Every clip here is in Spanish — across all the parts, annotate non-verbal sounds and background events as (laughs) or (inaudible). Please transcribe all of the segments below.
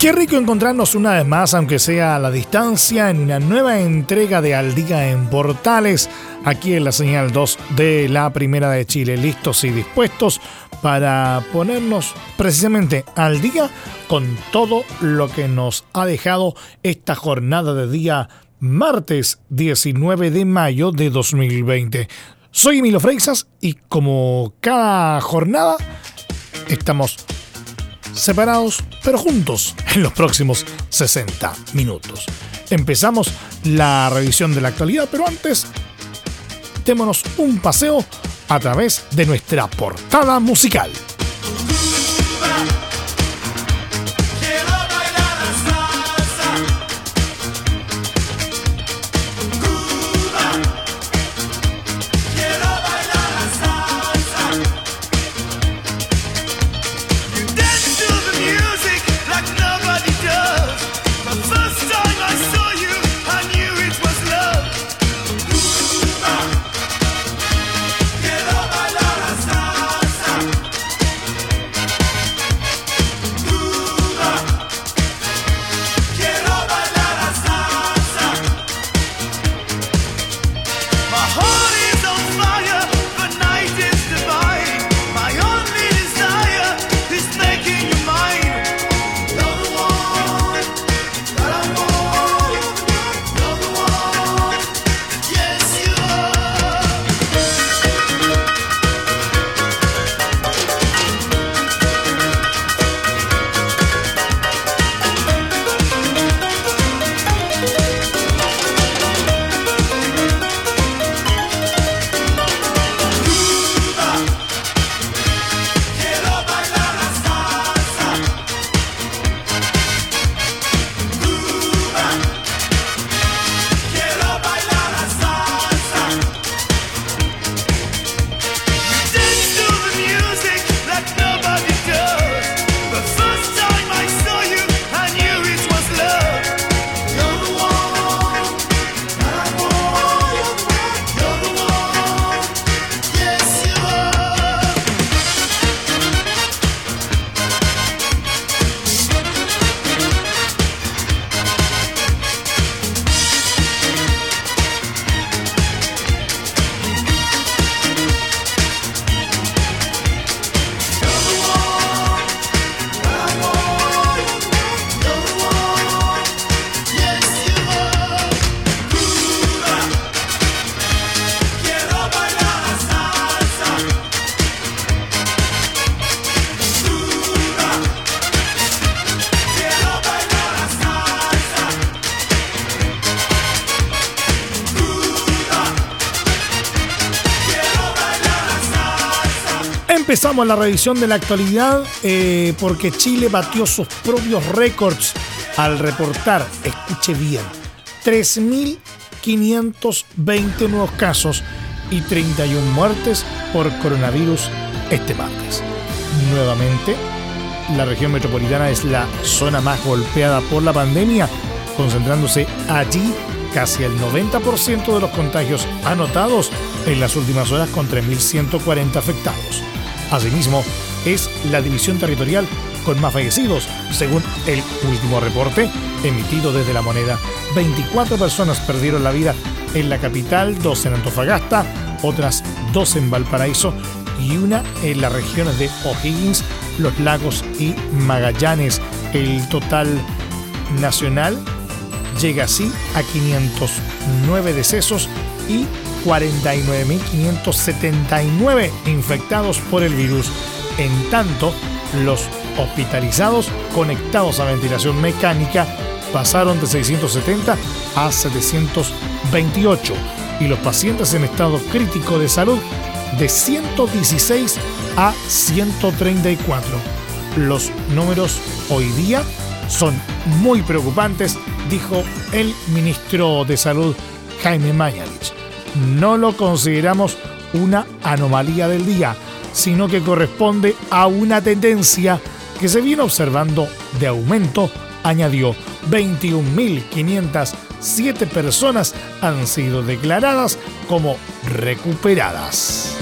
Qué rico encontrarnos una vez más, aunque sea a la distancia, en una nueva entrega de Al Día en Portales, aquí en la señal 2 de la Primera de Chile, listos y dispuestos para ponernos precisamente al día con todo lo que nos ha dejado esta jornada de día martes 19 de mayo de 2020. Soy Emilio Freixas y como cada jornada estamos separados pero juntos (laughs) en los próximos 60 minutos. Empezamos la revisión de la actualidad, pero antes démonos un paseo a través de nuestra portada musical. Empezamos la revisión de la actualidad eh, porque Chile batió sus propios récords al reportar, escuche bien, 3.520 nuevos casos y 31 muertes por coronavirus este martes. Nuevamente, la región metropolitana es la zona más golpeada por la pandemia, concentrándose allí casi el 90% de los contagios anotados en las últimas horas con 3.140 afectados. Asimismo, es la división territorial con más fallecidos, según el último reporte emitido desde la moneda. 24 personas perdieron la vida en la capital, dos en Antofagasta, otras dos en Valparaíso y una en las regiones de O'Higgins, Los Lagos y Magallanes. El total nacional llega así a 509 decesos y 49.579 infectados por el virus. En tanto, los hospitalizados conectados a ventilación mecánica pasaron de 670 a 728 y los pacientes en estado crítico de salud de 116 a 134. Los números hoy día son muy preocupantes, dijo el ministro de Salud Jaime Mañalich no lo consideramos una anomalía del día, sino que corresponde a una tendencia que se viene observando de aumento, añadió 21.507 personas han sido declaradas como recuperadas.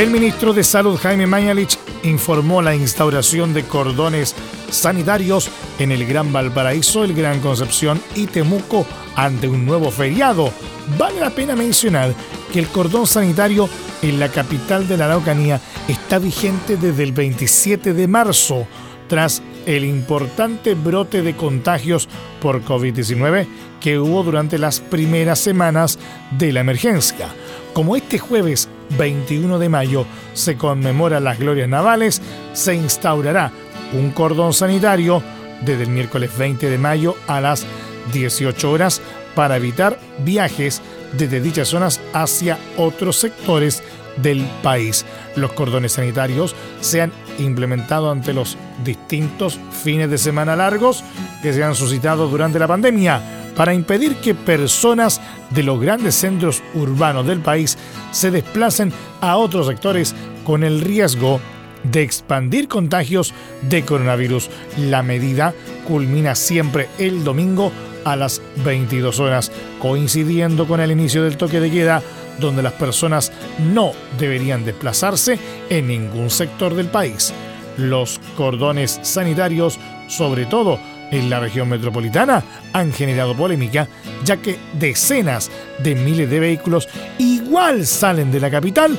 El ministro de Salud Jaime Mañalich informó la instauración de cordones sanitarios en el Gran Valparaíso, el Gran Concepción y Temuco ante un nuevo feriado. Vale la pena mencionar que el cordón sanitario en la capital de la Araucanía está vigente desde el 27 de marzo, tras el importante brote de contagios por COVID-19 que hubo durante las primeras semanas de la emergencia. Como este jueves 21 de mayo se conmemora las glorias navales, se instaurará un cordón sanitario desde el miércoles 20 de mayo a las 18 horas para evitar viajes desde dichas zonas hacia otros sectores del país. Los cordones sanitarios se han implementado ante los distintos fines de semana largos que se han suscitado durante la pandemia para impedir que personas de los grandes centros urbanos del país se desplacen a otros sectores con el riesgo de expandir contagios de coronavirus. La medida culmina siempre el domingo a las 22 horas, coincidiendo con el inicio del toque de queda, donde las personas no deberían desplazarse en ningún sector del país. Los cordones sanitarios, sobre todo en la región metropolitana, han generado polémica, ya que decenas de miles de vehículos igual salen de la capital,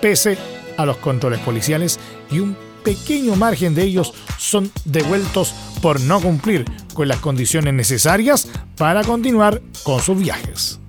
pese a los controles policiales y un pequeño margen de ellos son devueltos por no cumplir con las condiciones necesarias para continuar con sus viajes.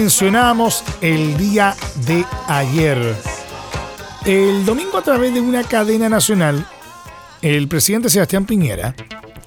Mencionamos el día de ayer. El domingo a través de una cadena nacional, el presidente Sebastián Piñera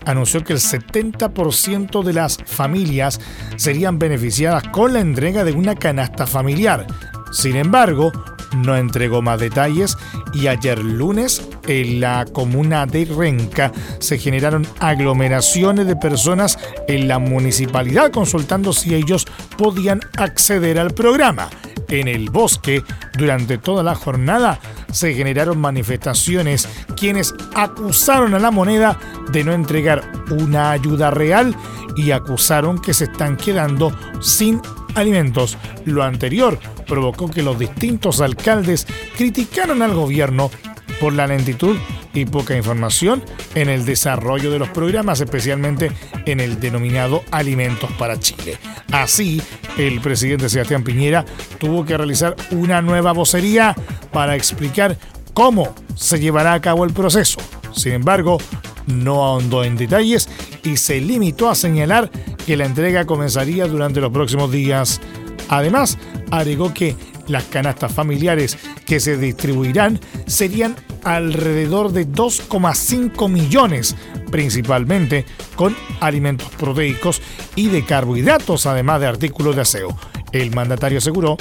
anunció que el 70% de las familias serían beneficiadas con la entrega de una canasta familiar. Sin embargo, no entregó más detalles y ayer lunes en la comuna de Renca se generaron aglomeraciones de personas en la municipalidad consultando si ellos podían acceder al programa. En el bosque, durante toda la jornada, se generaron manifestaciones quienes acusaron a la moneda de no entregar una ayuda real y acusaron que se están quedando sin alimentos. Lo anterior provocó que los distintos alcaldes criticaron al gobierno por la lentitud y poca información en el desarrollo de los programas, especialmente en el denominado Alimentos para Chile. Así, el presidente Sebastián Piñera tuvo que realizar una nueva vocería para explicar cómo se llevará a cabo el proceso. Sin embargo, no ahondó en detalles y se limitó a señalar que la entrega comenzaría durante los próximos días. Además, agregó que las canastas familiares que se distribuirán serían alrededor de 2,5 millones, principalmente con alimentos proteicos y de carbohidratos, además de artículos de aseo. El mandatario aseguró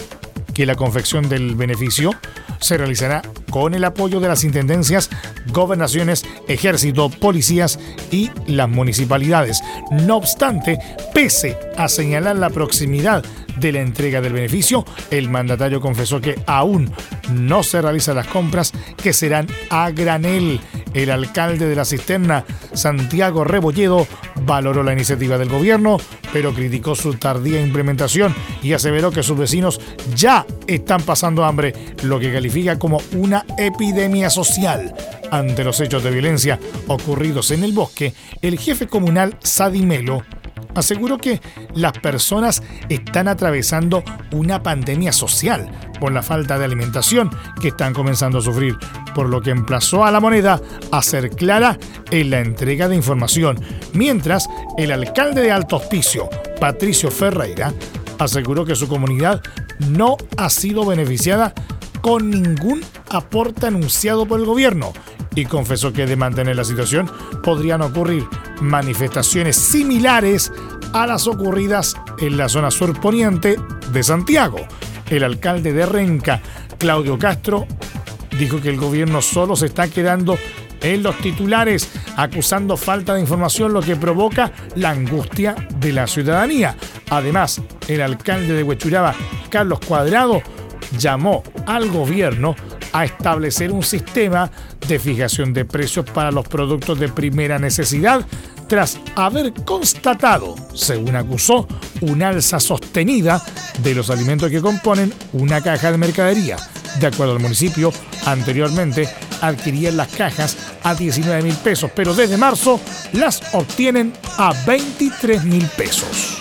que la confección del beneficio se realizará con el apoyo de las intendencias, gobernaciones, ejército, policías y las municipalidades. No obstante, pese a señalar la proximidad de la entrega del beneficio, el mandatario confesó que aún no se realizan las compras que serán a granel. El alcalde de la cisterna, Santiago Rebolledo, valoró la iniciativa del gobierno, pero criticó su tardía implementación y aseveró que sus vecinos ya están pasando hambre, lo que califica como una epidemia social. Ante los hechos de violencia ocurridos en el bosque, el jefe comunal Sadimelo aseguró que las personas están atravesando una pandemia social por la falta de alimentación que están comenzando a sufrir, por lo que emplazó a la moneda a ser clara en la entrega de información, mientras el alcalde de Alto Hospicio, Patricio Ferreira, aseguró que su comunidad no ha sido beneficiada con ningún aporte anunciado por el gobierno y confesó que de mantener la situación podrían ocurrir manifestaciones similares a las ocurridas en la zona surponiente de Santiago. El alcalde de Renca, Claudio Castro, dijo que el gobierno solo se está quedando en los titulares, acusando falta de información, lo que provoca la angustia de la ciudadanía. Además, el alcalde de Huechuraba, Carlos Cuadrado, llamó al gobierno a establecer un sistema de fijación de precios para los productos de primera necesidad tras haber constatado, según acusó, una alza sostenida de los alimentos que componen una caja de mercadería. De acuerdo al municipio, anteriormente adquirían las cajas a 19 mil pesos, pero desde marzo las obtienen a 23 mil pesos.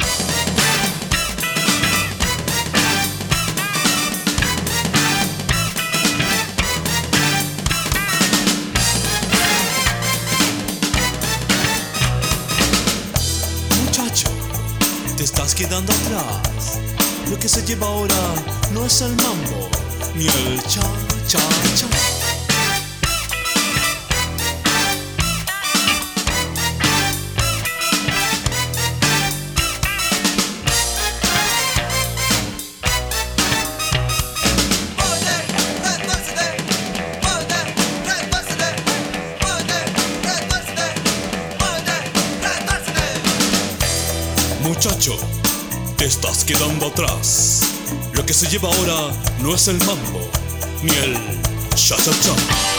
Quedando atrás. Lo que se lleva ahora no es el mambo, ni el cha, cha, cha. Te estás quedando atrás. Lo que se lleva ahora no es el mambo, ni el cha-cha-cha.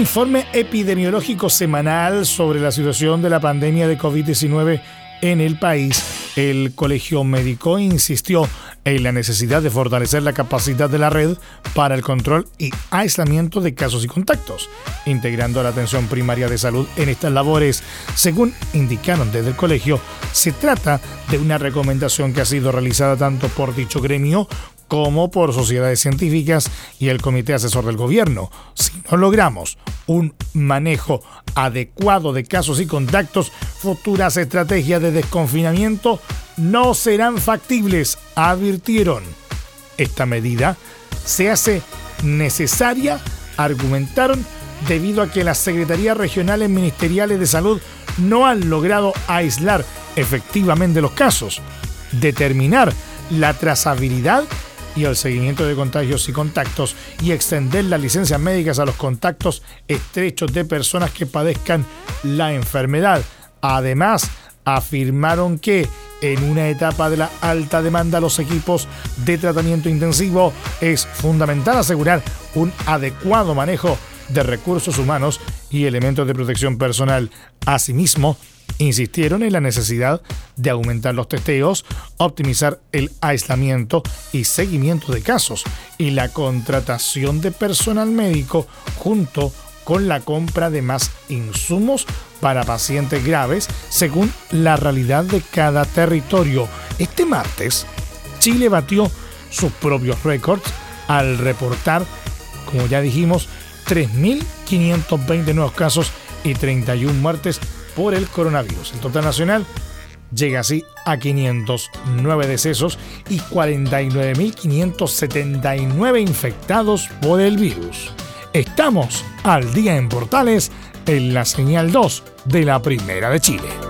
Informe epidemiológico semanal sobre la situación de la pandemia de COVID-19 en el país, el Colegio Médico insistió en la necesidad de fortalecer la capacidad de la red para el control y aislamiento de casos y contactos, integrando la atención primaria de salud en estas labores. Según indicaron desde el colegio, se trata de una recomendación que ha sido realizada tanto por dicho gremio como por sociedades científicas y el Comité Asesor del Gobierno. Si no logramos un manejo adecuado de casos y contactos, futuras estrategias de desconfinamiento no serán factibles, advirtieron. Esta medida se hace necesaria, argumentaron, debido a que las Secretarías Regionales Ministeriales de Salud no han logrado aislar efectivamente los casos, determinar la trazabilidad y el seguimiento de contagios y contactos y extender las licencias médicas a los contactos estrechos de personas que padezcan la enfermedad. Además, afirmaron que en una etapa de la alta demanda los equipos de tratamiento intensivo es fundamental asegurar un adecuado manejo de recursos humanos y elementos de protección personal. Asimismo, insistieron en la necesidad de aumentar los testeos, optimizar el aislamiento y seguimiento de casos y la contratación de personal médico junto con la compra de más insumos para pacientes graves según la realidad de cada territorio. Este martes, Chile batió sus propios récords al reportar, como ya dijimos, 3.520 nuevos casos y 31 muertes por el coronavirus. El total nacional llega así a 509 decesos y 49.579 infectados por el virus. Estamos al día en Portales en la señal 2 de la Primera de Chile.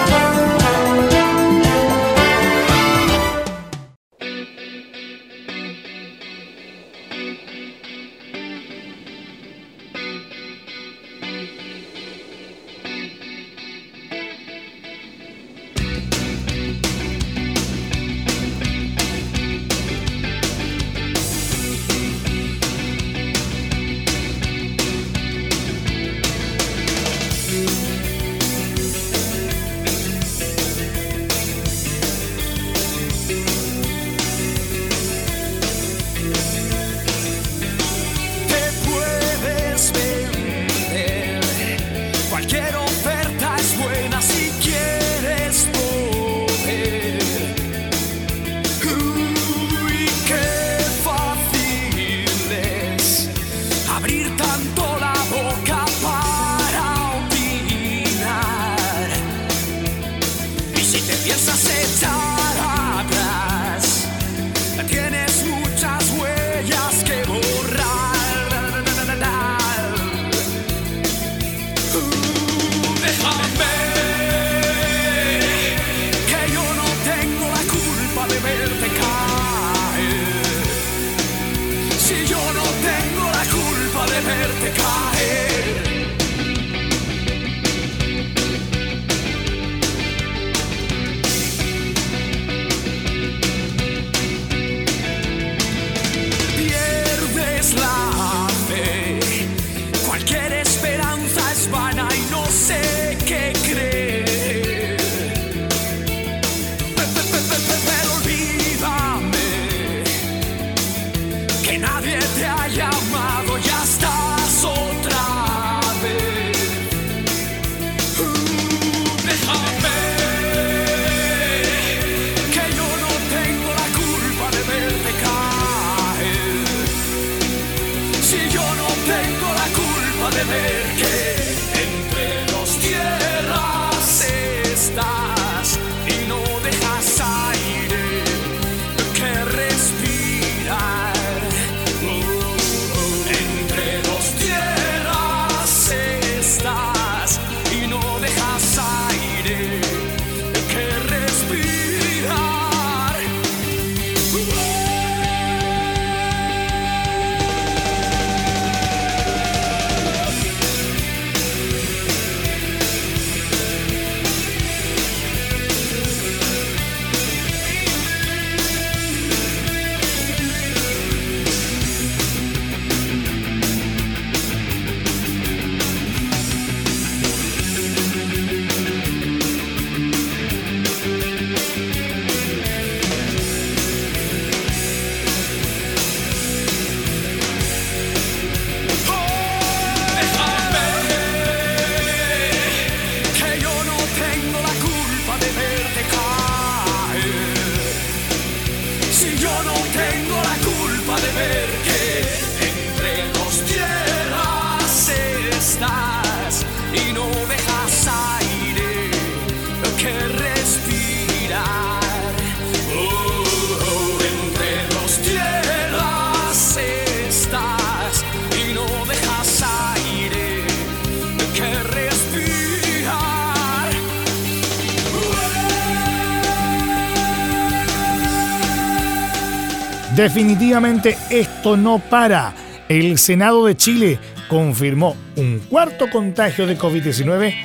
Definitivamente esto no para. El Senado de Chile confirmó un cuarto contagio de COVID-19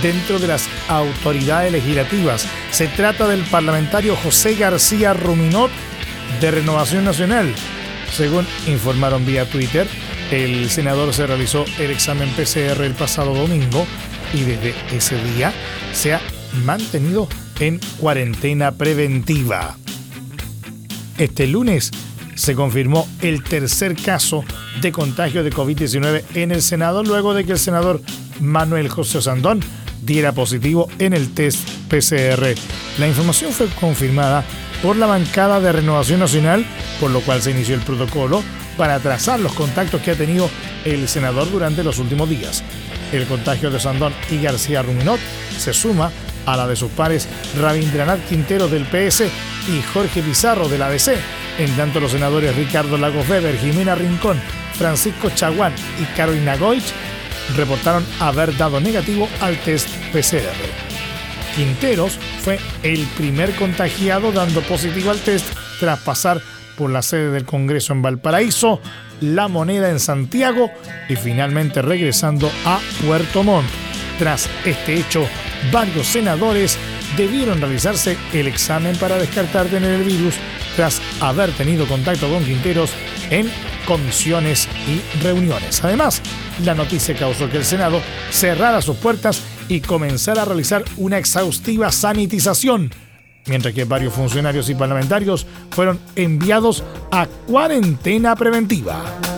dentro de las autoridades legislativas. Se trata del parlamentario José García Ruminot de Renovación Nacional. Según informaron vía Twitter, el senador se realizó el examen PCR el pasado domingo y desde ese día se ha mantenido en cuarentena preventiva. Este lunes se confirmó el tercer caso de contagio de COVID-19 en el Senado luego de que el senador Manuel José Sandón diera positivo en el test PCR. La información fue confirmada por la bancada de Renovación Nacional, por lo cual se inició el protocolo para trazar los contactos que ha tenido el senador durante los últimos días. El contagio de Sandón y García Ruminot se suma a la de sus pares Rabindranath Quintero del PS y Jorge Pizarro del ABC En tanto, los senadores Ricardo Lagos Weber, Jimena Rincón, Francisco Chaguán y Carolina Goich reportaron haber dado negativo al test PCR. Quinteros fue el primer contagiado dando positivo al test tras pasar por la sede del Congreso en Valparaíso, La Moneda en Santiago y finalmente regresando a Puerto Montt. Tras este hecho, varios senadores debieron realizarse el examen para descartar tener el virus tras haber tenido contacto con Quinteros en comisiones y reuniones. Además, la noticia causó que el Senado cerrara sus puertas y comenzara a realizar una exhaustiva sanitización, mientras que varios funcionarios y parlamentarios fueron enviados a cuarentena preventiva.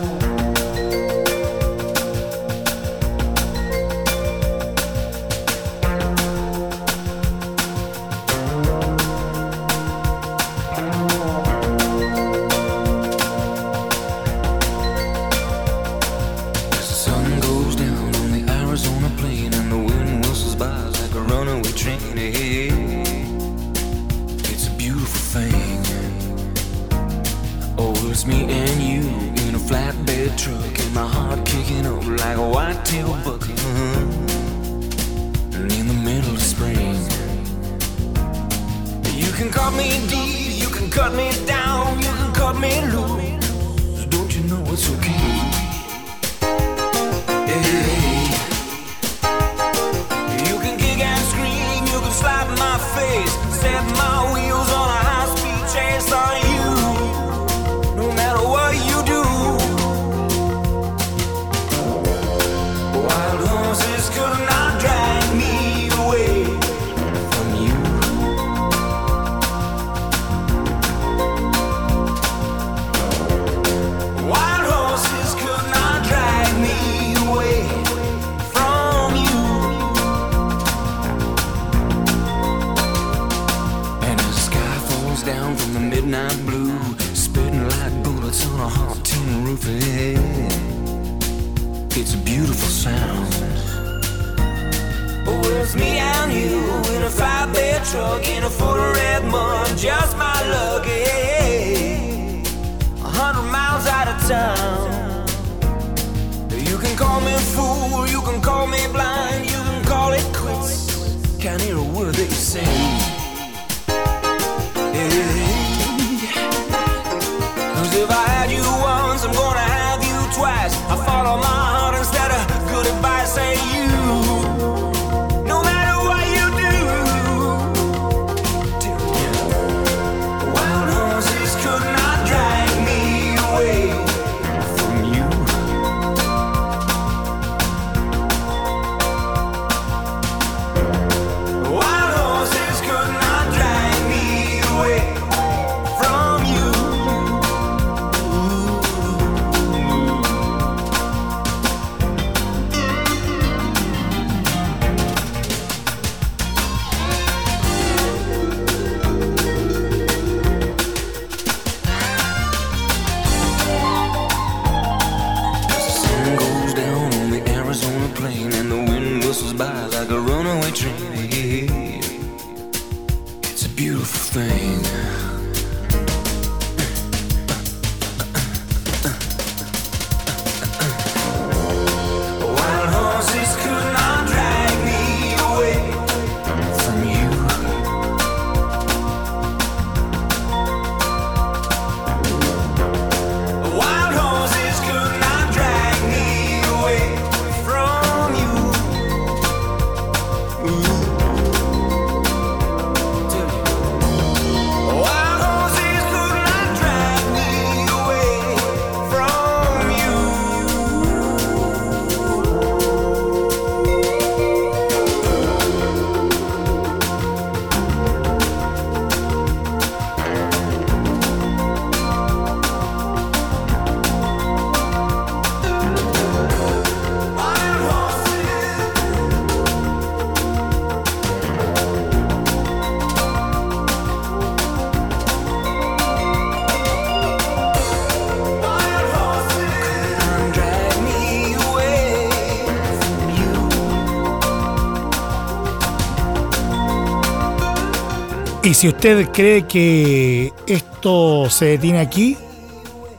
Si usted cree que esto se detiene aquí,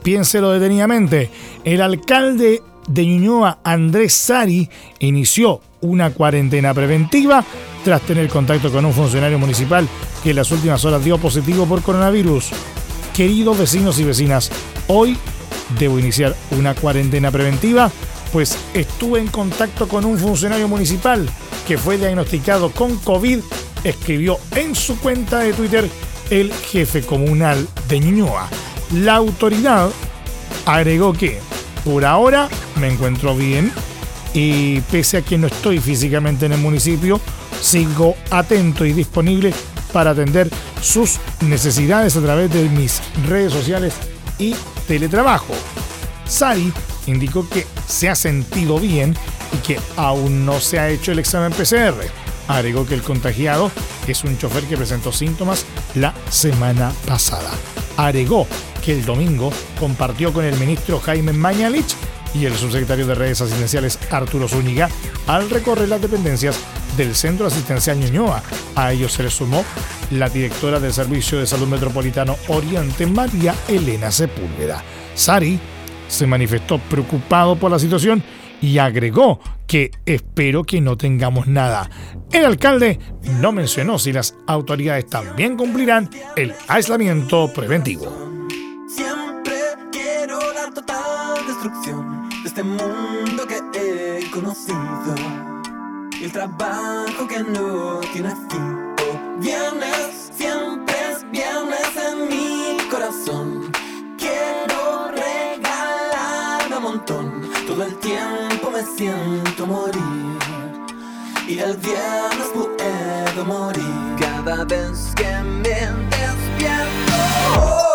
piénselo detenidamente. El alcalde de Ñuñoa, Andrés Sari, inició una cuarentena preventiva tras tener contacto con un funcionario municipal que en las últimas horas dio positivo por coronavirus. Queridos vecinos y vecinas, hoy debo iniciar una cuarentena preventiva, pues estuve en contacto con un funcionario municipal que fue diagnosticado con COVID, escribió en su cuenta de Twitter el jefe comunal de Ñuñoa. La autoridad agregó que por ahora me encuentro bien y pese a que no estoy físicamente en el municipio, sigo atento y disponible para atender sus necesidades a través de mis redes sociales y teletrabajo. Sari indicó que se ha sentido bien y que aún no se ha hecho el examen PCR. Agregó que el contagiado es un chofer que presentó síntomas la semana pasada. Agregó que el domingo compartió con el ministro Jaime Mañalich y el subsecretario de redes asistenciales Arturo Zúñiga al recorrer las dependencias del Centro Asistencial Ñuñoa. A ellos se le sumó la directora del Servicio de Salud Metropolitano Oriente, María Elena Sepúlveda. Sari se manifestó preocupado por la situación y agregó que espero que no tengamos nada. El alcalde no mencionó si las autoridades también cumplirán el aislamiento preventivo. de este mundo que he conocido. Y el trabajo que no tiene fin. viernes, siempre es viernes en mi corazón. Quiero regalar un montón. Todo el tiempo me siento morir. Y el viernes puedo morir cada vez que me despierto.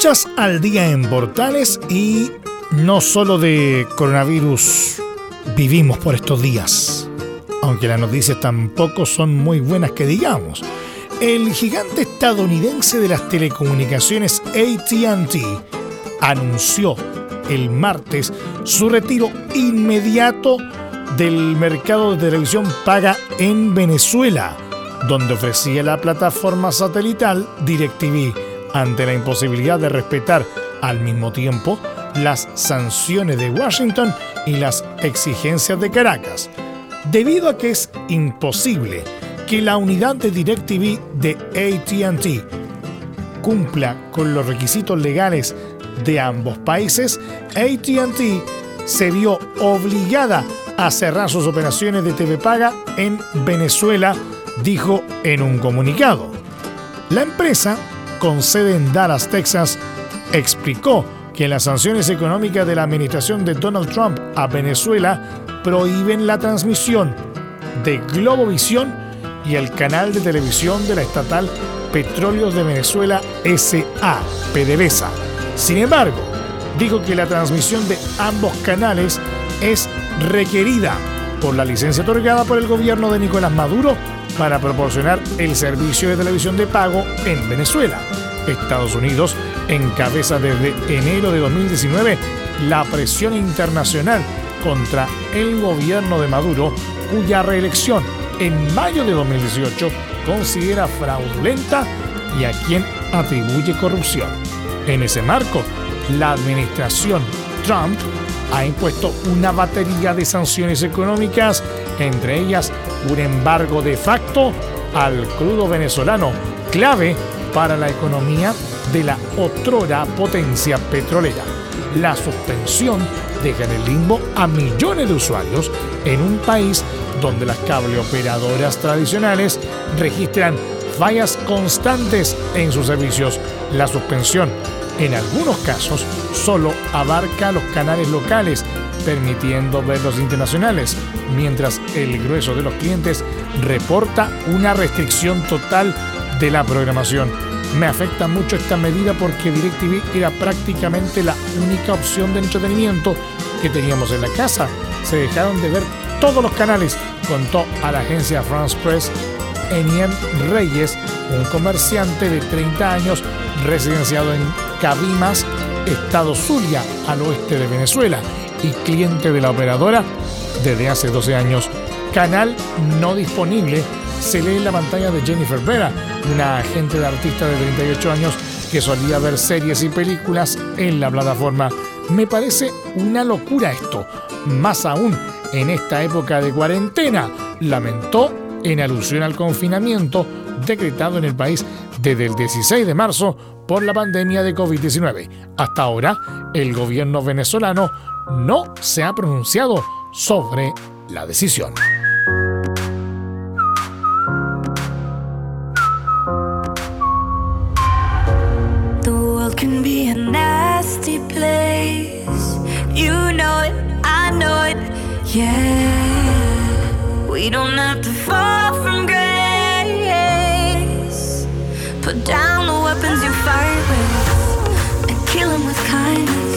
Escuchas al día en Portales y no solo de coronavirus vivimos por estos días, aunque las noticias tampoco son muy buenas que digamos. El gigante estadounidense de las telecomunicaciones ATT anunció el martes su retiro inmediato del mercado de televisión paga en Venezuela, donde ofrecía la plataforma satelital DirecTV ante la imposibilidad de respetar al mismo tiempo las sanciones de Washington y las exigencias de Caracas, debido a que es imposible que la unidad de DirecTV de ATT cumpla con los requisitos legales de ambos países, ATT se vio obligada a cerrar sus operaciones de TV Paga en Venezuela, dijo en un comunicado. La empresa, con sede en Dallas, Texas, explicó que las sanciones económicas de la administración de Donald Trump a Venezuela prohíben la transmisión de Globovisión y el canal de televisión de la estatal Petróleos de Venezuela SA, PDVSA. Sin embargo, dijo que la transmisión de ambos canales es requerida por la licencia otorgada por el gobierno de Nicolás Maduro para proporcionar el servicio de televisión de pago en Venezuela. Estados Unidos encabeza desde enero de 2019 la presión internacional contra el gobierno de Maduro, cuya reelección en mayo de 2018 considera fraudulenta y a quien atribuye corrupción. En ese marco, la administración Trump ha impuesto una batería de sanciones económicas, entre ellas un embargo de facto al crudo venezolano, clave para la economía de la otrora potencia petrolera. La suspensión deja en el limbo a millones de usuarios en un país donde las cableoperadoras tradicionales registran fallas constantes en sus servicios. La suspensión en algunos casos solo abarca los canales locales, permitiendo ver los internacionales, mientras el grueso de los clientes reporta una restricción total de la programación. Me afecta mucho esta medida porque DirecTV era prácticamente la única opción de entretenimiento que teníamos en la casa. Se dejaron de ver todos los canales, contó a la agencia France Press Eniem Reyes, un comerciante de 30 años residenciado en Cabimas, Estado Zulia, al oeste de Venezuela, y cliente de la operadora desde hace 12 años. Canal no disponible se lee en la pantalla de Jennifer Vera, una agente de artista de 38 años que solía ver series y películas en la plataforma. Me parece una locura esto, más aún en esta época de cuarentena, lamentó en alusión al confinamiento decretado en el país desde el 16 de marzo por la pandemia de COVID-19. Hasta ahora, el gobierno venezolano no se ha pronunciado sobre la decisión. Put down the weapons you with and kill them with.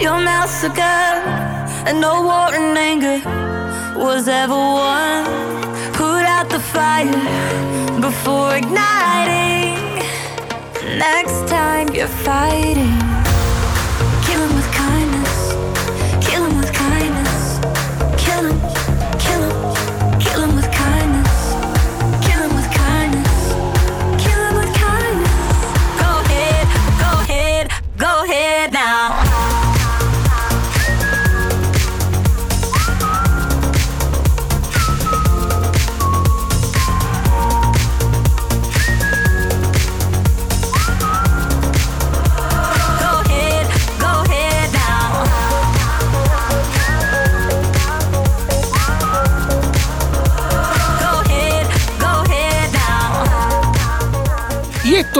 Your mouth's a gun, and no war in anger was ever won. Put out the fire before igniting. Next time you're fighting.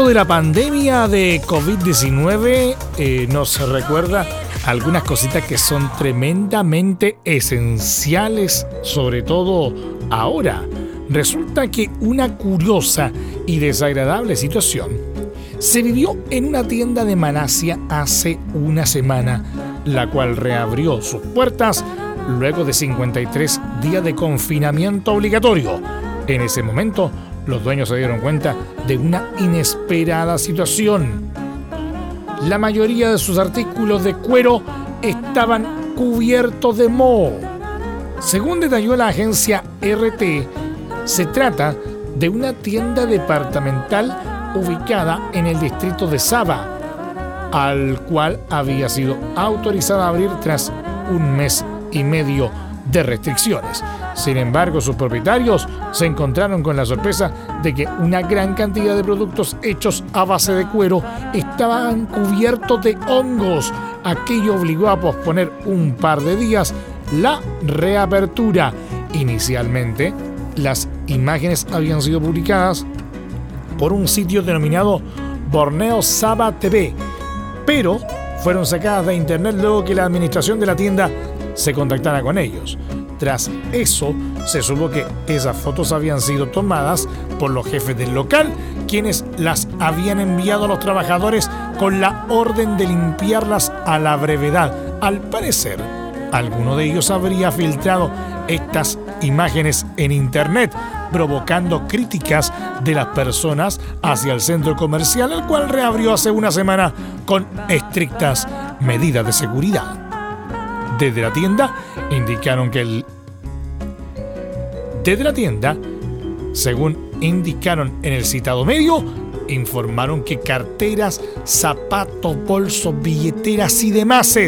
De la pandemia de COVID-19 eh, nos recuerda algunas cositas que son tremendamente esenciales, sobre todo ahora. Resulta que una curiosa y desagradable situación se vivió en una tienda de Malasia hace una semana, la cual reabrió sus puertas luego de 53 días de confinamiento obligatorio. En ese momento, los dueños se dieron cuenta de una inesperada situación. La mayoría de sus artículos de cuero estaban cubiertos de moho. Según detalló la agencia RT, se trata de una tienda departamental ubicada en el distrito de Saba, al cual había sido autorizada a abrir tras un mes y medio de restricciones. Sin embargo, sus propietarios se encontraron con la sorpresa de que una gran cantidad de productos hechos a base de cuero estaban cubiertos de hongos. Aquello obligó a posponer un par de días la reapertura. Inicialmente, las imágenes habían sido publicadas por un sitio denominado Borneo Saba TV, pero fueron sacadas de internet luego que la administración de la tienda se contactara con ellos. Tras eso, se supo que esas fotos habían sido tomadas por los jefes del local, quienes las habían enviado a los trabajadores con la orden de limpiarlas a la brevedad. Al parecer, alguno de ellos habría filtrado estas imágenes en internet, provocando críticas de las personas hacia el centro comercial, el cual reabrió hace una semana con estrictas medidas de seguridad. Desde la tienda indicaron que el desde la tienda, según indicaron en el citado medio, informaron que carteras, zapatos, bolsos, billeteras y demás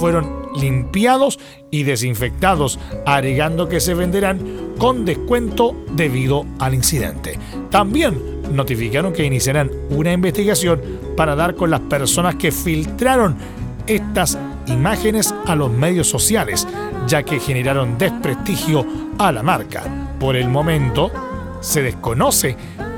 fueron limpiados y desinfectados, agregando que se venderán con descuento debido al incidente. También notificaron que iniciarán una investigación para dar con las personas que filtraron estas imágenes a los medios sociales, ya que generaron desprestigio a la marca. Por el momento, se desconoce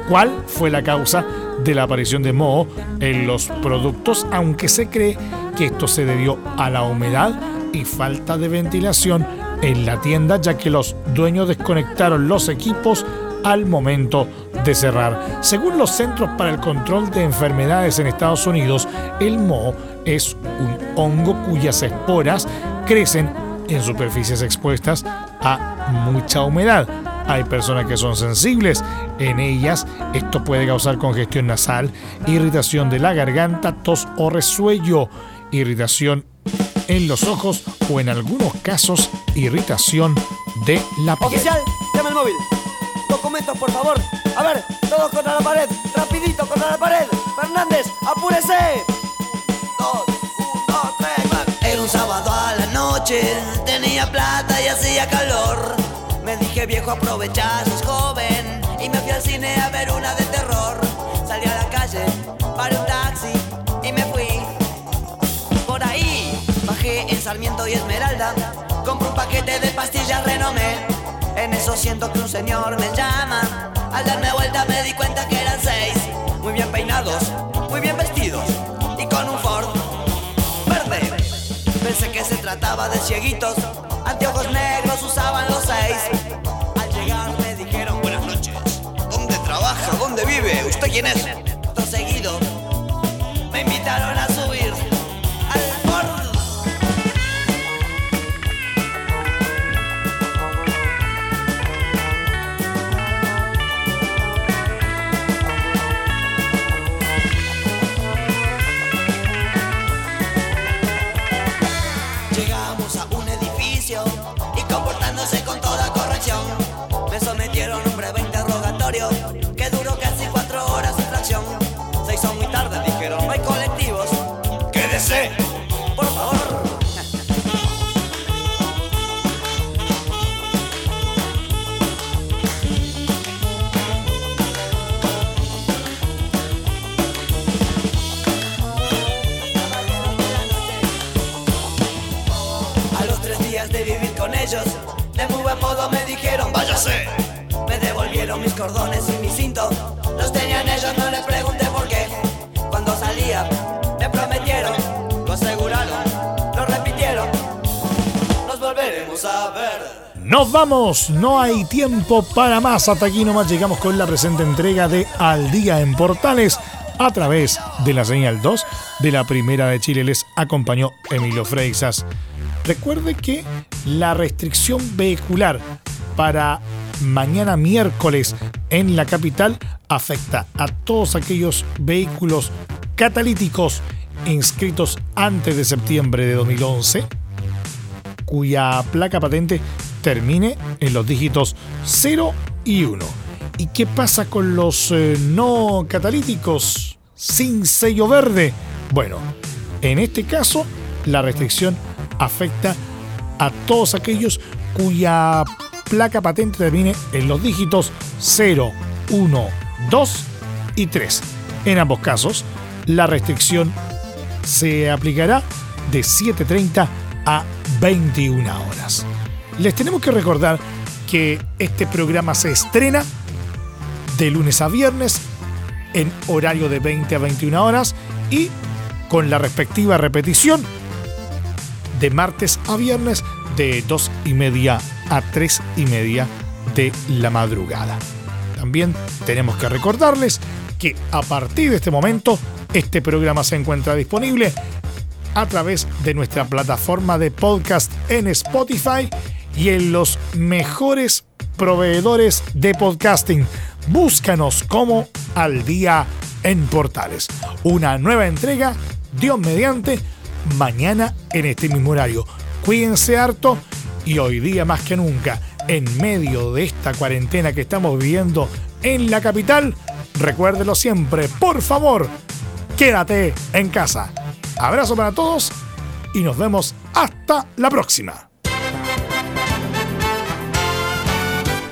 cuál fue la causa de la aparición de moho en los productos, aunque se cree que esto se debió a la humedad y falta de ventilación en la tienda, ya que los dueños desconectaron los equipos al momento cerrar. Según los Centros para el Control de Enfermedades en Estados Unidos, el moho es un hongo cuyas esporas crecen en superficies expuestas a mucha humedad. Hay personas que son sensibles, en ellas esto puede causar congestión nasal, irritación de la garganta, tos o resuello, irritación en los ojos o en algunos casos irritación de la piel. Oficial, el móvil. Documentos, por favor. A ver, todos contra la pared. Rapidito contra la pared. Fernández, apúrese. Dos, uno, tres. Era un sábado a la noche, tenía plata y hacía calor. Me dije viejo aprovechar, sos joven y me fui al cine a ver una de terror. Salí a la calle, paré un taxi y me fui. Por ahí bajé en Sarmiento y Esmeralda, compré un paquete de pastillas renomé. En eso siento que un señor me llama. Al darme vuelta me di cuenta que eran seis, muy bien peinados, muy bien vestidos y con un Ford verde. Pensé que se trataba de cieguitos, anteojos negros usaban los seis. Al llegar me dijeron buenas noches. ¿Dónde trabaja? ¿Dónde vive? ¿Usted quién es? No hay tiempo para más. Hasta aquí nomás llegamos con la presente entrega de Al Día en Portales a través de la señal 2 de la Primera de Chile. Les acompañó Emilio Freixas. Recuerde que la restricción vehicular para mañana miércoles en la capital afecta a todos aquellos vehículos catalíticos inscritos antes de septiembre de 2011 cuya placa patente termine en los dígitos 0 y 1. ¿Y qué pasa con los eh, no catalíticos sin sello verde? Bueno, en este caso la restricción afecta a todos aquellos cuya placa patente termine en los dígitos 0, 1, 2 y 3. En ambos casos, la restricción se aplicará de 7.30 a 21 horas. Les tenemos que recordar que este programa se estrena de lunes a viernes en horario de 20 a 21 horas y con la respectiva repetición de martes a viernes de 2 y media a 3 y media de la madrugada. También tenemos que recordarles que a partir de este momento este programa se encuentra disponible a través de nuestra plataforma de podcast en Spotify y en los mejores proveedores de podcasting. Búscanos como Al Día en Portales. Una nueva entrega, Dios mediante, mañana en este mismo horario. Cuídense harto y hoy día más que nunca, en medio de esta cuarentena que estamos viviendo en la capital, recuérdelo siempre, por favor, quédate en casa. Abrazo para todos y nos vemos hasta la próxima.